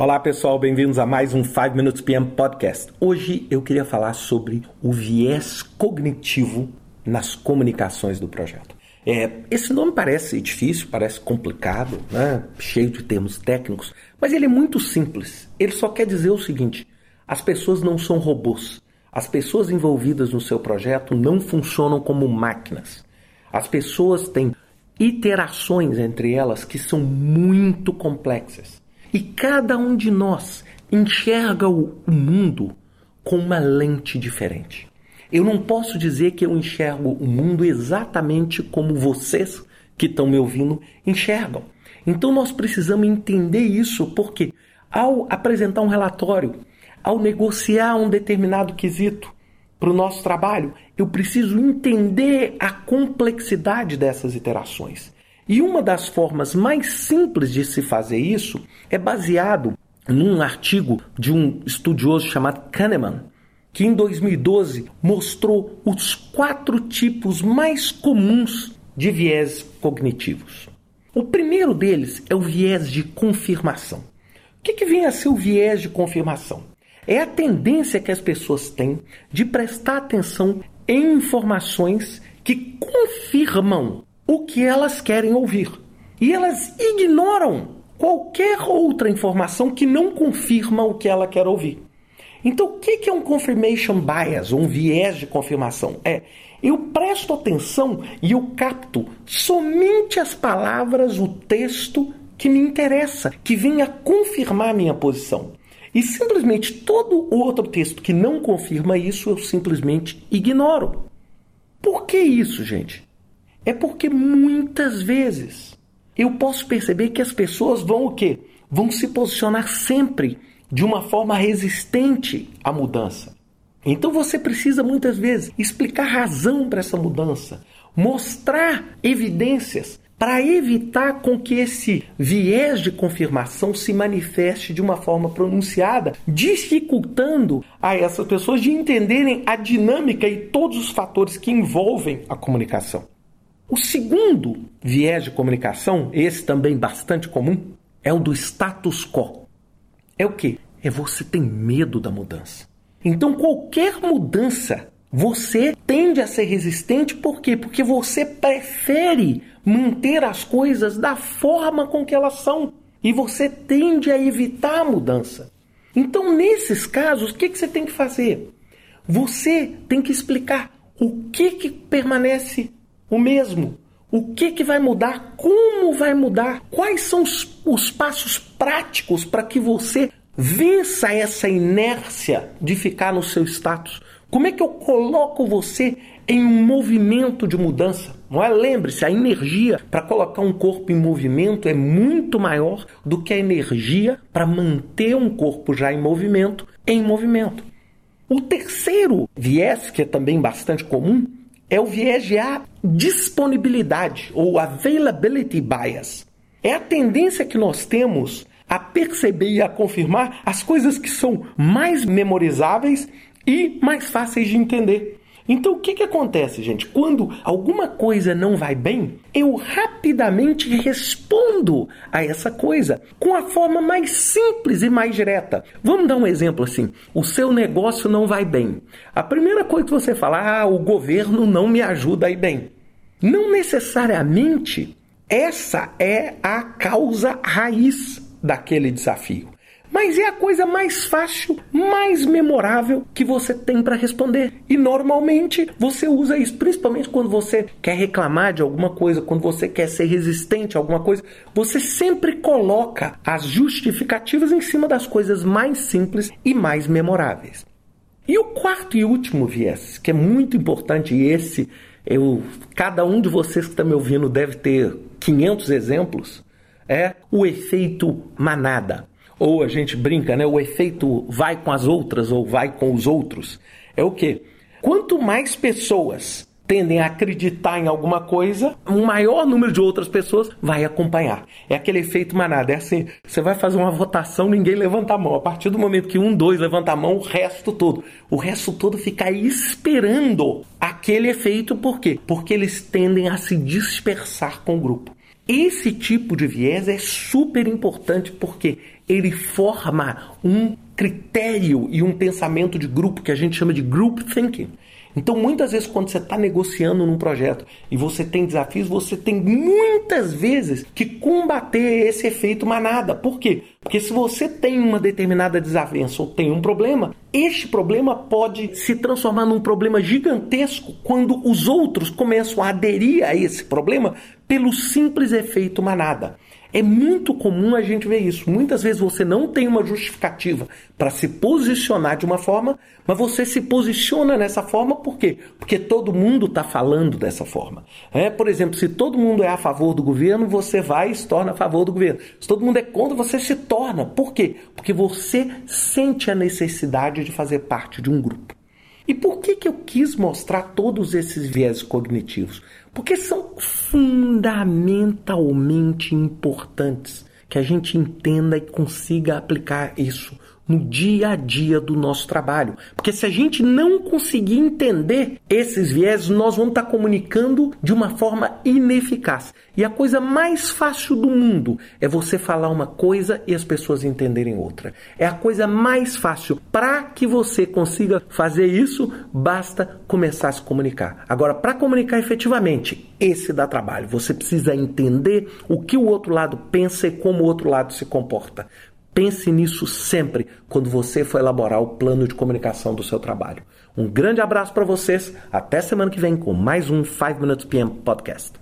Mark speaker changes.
Speaker 1: Olá pessoal, bem-vindos a mais um 5 Minutes PM Podcast. Hoje eu queria falar sobre o viés cognitivo nas comunicações do projeto. É, esse nome parece difícil, parece complicado, né? cheio de termos técnicos, mas ele é muito simples. Ele só quer dizer o seguinte: as pessoas não são robôs. As pessoas envolvidas no seu projeto não funcionam como máquinas. As pessoas têm interações entre elas que são muito complexas. E cada um de nós enxerga o mundo com uma lente diferente. Eu não posso dizer que eu enxergo o mundo exatamente como vocês que estão me ouvindo enxergam. Então nós precisamos entender isso porque ao apresentar um relatório, ao negociar um determinado quesito para o nosso trabalho, eu preciso entender a complexidade dessas interações. E uma das formas mais simples de se fazer isso é baseado num artigo de um estudioso chamado Kahneman, que em 2012 mostrou os quatro tipos mais comuns de viés cognitivos. O primeiro deles é o viés de confirmação. O que, que vem a ser o viés de confirmação? É a tendência que as pessoas têm de prestar atenção em informações que confirmam o que elas querem ouvir. E elas ignoram qualquer outra informação que não confirma o que ela quer ouvir. Então, o que é um confirmation bias, um viés de confirmação? É eu presto atenção e eu capto somente as palavras, o texto que me interessa, que venha confirmar a minha posição. E simplesmente todo outro texto que não confirma isso, eu simplesmente ignoro. Por que isso, gente? É porque muitas vezes eu posso perceber que as pessoas vão o quê? Vão se posicionar sempre de uma forma resistente à mudança. Então você precisa muitas vezes explicar razão para essa mudança, mostrar evidências para evitar com que esse viés de confirmação se manifeste de uma forma pronunciada, dificultando a essas pessoas de entenderem a dinâmica e todos os fatores que envolvem a comunicação. O segundo viés de comunicação, esse também bastante comum, é o do status quo. É o que? É você tem medo da mudança. Então qualquer mudança você tende a ser resistente por quê? Porque você prefere manter as coisas da forma com que elas são e você tende a evitar a mudança. Então, nesses casos, o que, que você tem que fazer? Você tem que explicar o que, que permanece o mesmo. O que, que vai mudar? Como vai mudar? Quais são os, os passos práticos para que você vença essa inércia de ficar no seu status? Como é que eu coloco você em um movimento de mudança? Não é? Lembre-se, a energia para colocar um corpo em movimento é muito maior do que a energia para manter um corpo já em movimento em movimento. O terceiro viés, que é também bastante comum, é o viés de disponibilidade ou availability bias. É a tendência que nós temos a perceber e a confirmar as coisas que são mais memorizáveis e mais fáceis de entender. Então, o que, que acontece, gente? Quando alguma coisa não vai bem, eu rapidamente respondo a essa coisa com a forma mais simples e mais direta. Vamos dar um exemplo assim: o seu negócio não vai bem. A primeira coisa que você fala, ah, o governo não me ajuda a ir bem. Não necessariamente essa é a causa raiz daquele desafio. Mas é a coisa mais fácil, mais memorável que você tem para responder. E normalmente você usa isso, principalmente quando você quer reclamar de alguma coisa, quando você quer ser resistente a alguma coisa. Você sempre coloca as justificativas em cima das coisas mais simples e mais memoráveis. E o quarto e último viés, que é muito importante, e esse eu, cada um de vocês que está me ouvindo deve ter 500 exemplos, é o efeito manada ou a gente brinca, né? O efeito vai com as outras ou vai com os outros. É o quê? Quanto mais pessoas tendem a acreditar em alguma coisa, um maior número de outras pessoas vai acompanhar. É aquele efeito manada. É assim, você vai fazer uma votação, ninguém levanta a mão. A partir do momento que um, dois levanta a mão, o resto todo. O resto todo fica esperando aquele efeito. Por quê? Porque eles tendem a se dispersar com o grupo. Esse tipo de viés é super importante porque ele forma um critério e um pensamento de grupo que a gente chama de group thinking. Então, muitas vezes, quando você está negociando num projeto e você tem desafios, você tem muitas vezes que combater esse efeito manada. Por quê? Porque se você tem uma determinada desavença ou tem um problema, este problema pode se transformar num problema gigantesco quando os outros começam a aderir a esse problema pelo simples efeito manada. É muito comum a gente ver isso. Muitas vezes você não tem uma justificativa para se posicionar de uma forma, mas você se posiciona nessa forma por quê? Porque todo mundo está falando dessa forma. É, por exemplo, se todo mundo é a favor do governo, você vai e se torna a favor do governo. Se todo mundo é contra, você se torna. Por quê? Porque você sente a necessidade de fazer parte de um grupo. E por que, que eu quis mostrar todos esses viés cognitivos? Porque são fundamentalmente importantes que a gente entenda e consiga aplicar isso no dia a dia do nosso trabalho. Porque se a gente não conseguir entender esses viés, nós vamos estar comunicando de uma forma ineficaz. E a coisa mais fácil do mundo é você falar uma coisa e as pessoas entenderem outra. É a coisa mais fácil. Para que você consiga fazer isso, basta começar a se comunicar. Agora, para comunicar efetivamente, esse dá trabalho. Você precisa entender o que o outro lado pensa e como o outro lado se comporta. Pense nisso sempre quando você for elaborar o plano de comunicação do seu trabalho. Um grande abraço para vocês. Até semana que vem com mais um 5 Minutes PM Podcast.